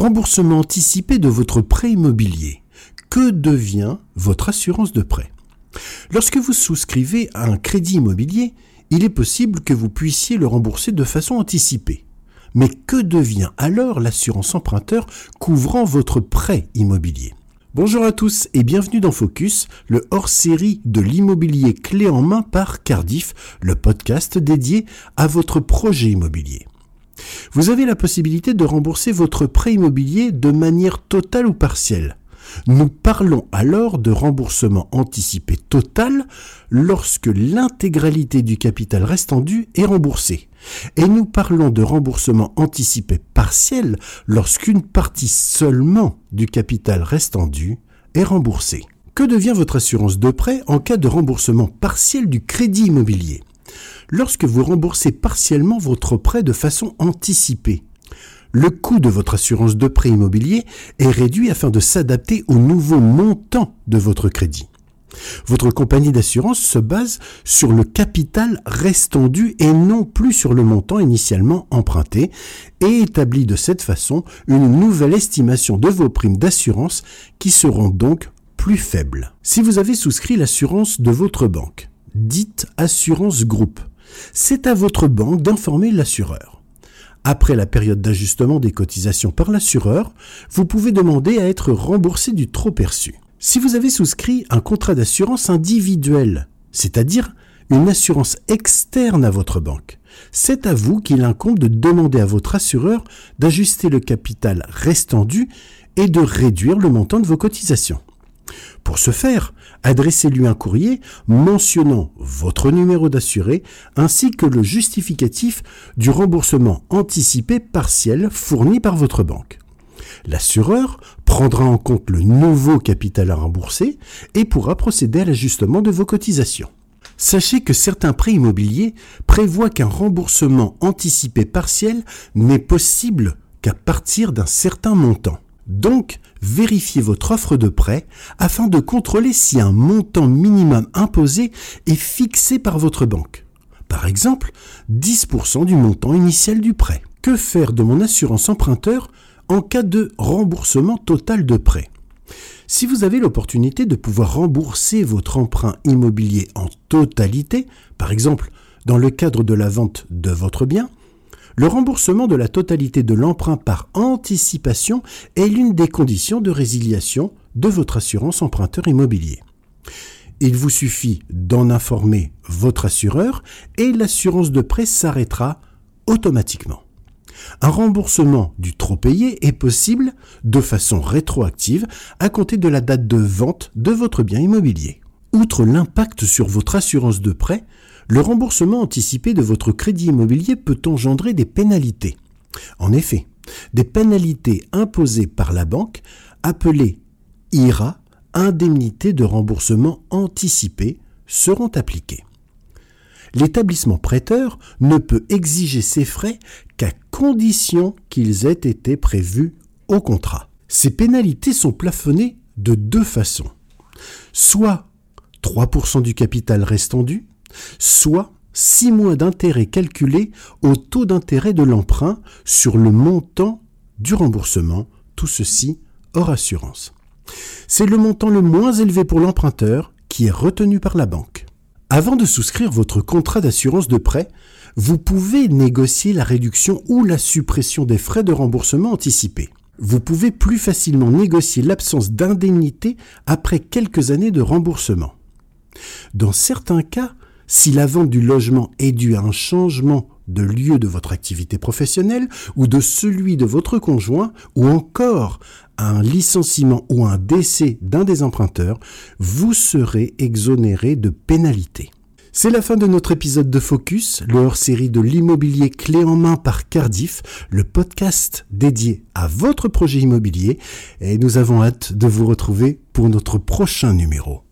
Remboursement anticipé de votre prêt immobilier. Que devient votre assurance de prêt? Lorsque vous souscrivez à un crédit immobilier, il est possible que vous puissiez le rembourser de façon anticipée. Mais que devient alors l'assurance emprunteur couvrant votre prêt immobilier? Bonjour à tous et bienvenue dans Focus, le hors-série de l'immobilier clé en main par Cardiff, le podcast dédié à votre projet immobilier. Vous avez la possibilité de rembourser votre prêt immobilier de manière totale ou partielle. Nous parlons alors de remboursement anticipé total lorsque l'intégralité du capital restant dû est remboursée. Et nous parlons de remboursement anticipé partiel lorsqu'une partie seulement du capital restant dû est remboursée. Que devient votre assurance de prêt en cas de remboursement partiel du crédit immobilier? Lorsque vous remboursez partiellement votre prêt de façon anticipée, le coût de votre assurance de prêt immobilier est réduit afin de s'adapter au nouveau montant de votre crédit. Votre compagnie d'assurance se base sur le capital restant dû et non plus sur le montant initialement emprunté et établit de cette façon une nouvelle estimation de vos primes d'assurance qui seront donc plus faibles. Si vous avez souscrit l'assurance de votre banque, dite assurance groupe, c'est à votre banque d'informer l'assureur. Après la période d'ajustement des cotisations par l'assureur, vous pouvez demander à être remboursé du trop perçu. Si vous avez souscrit un contrat d'assurance individuel, c'est-à-dire une assurance externe à votre banque, c'est à vous qu'il incombe de demander à votre assureur d'ajuster le capital restant dû et de réduire le montant de vos cotisations. Pour ce faire, adressez-lui un courrier mentionnant votre numéro d'assuré ainsi que le justificatif du remboursement anticipé partiel fourni par votre banque. L'assureur prendra en compte le nouveau capital à rembourser et pourra procéder à l'ajustement de vos cotisations. Sachez que certains prêts immobiliers prévoient qu'un remboursement anticipé partiel n'est possible qu'à partir d'un certain montant. Donc, vérifiez votre offre de prêt afin de contrôler si un montant minimum imposé est fixé par votre banque. Par exemple, 10% du montant initial du prêt. Que faire de mon assurance emprunteur en cas de remboursement total de prêt? Si vous avez l'opportunité de pouvoir rembourser votre emprunt immobilier en totalité, par exemple dans le cadre de la vente de votre bien, le remboursement de la totalité de l'emprunt par anticipation est l'une des conditions de résiliation de votre assurance emprunteur immobilier. Il vous suffit d'en informer votre assureur et l'assurance de prêt s'arrêtera automatiquement. Un remboursement du trop payé est possible de façon rétroactive à compter de la date de vente de votre bien immobilier. Outre l'impact sur votre assurance de prêt, le remboursement anticipé de votre crédit immobilier peut engendrer des pénalités. En effet, des pénalités imposées par la banque, appelées IRA, indemnité de remboursement anticipé, seront appliquées. L'établissement prêteur ne peut exiger ces frais qu'à condition qu'ils aient été prévus au contrat. Ces pénalités sont plafonnées de deux façons. Soit 3% du capital restant dû, soit 6 mois d'intérêt calculés au taux d'intérêt de l'emprunt sur le montant du remboursement, tout ceci hors assurance. C'est le montant le moins élevé pour l'emprunteur qui est retenu par la banque. Avant de souscrire votre contrat d'assurance de prêt, vous pouvez négocier la réduction ou la suppression des frais de remboursement anticipés. Vous pouvez plus facilement négocier l'absence d'indemnité après quelques années de remboursement. Dans certains cas, si la vente du logement est due à un changement de lieu de votre activité professionnelle ou de celui de votre conjoint ou encore à un licenciement ou un décès d'un des emprunteurs, vous serez exonéré de pénalités. C'est la fin de notre épisode de Focus, le hors-série de l'immobilier clé en main par Cardiff, le podcast dédié à votre projet immobilier, et nous avons hâte de vous retrouver pour notre prochain numéro.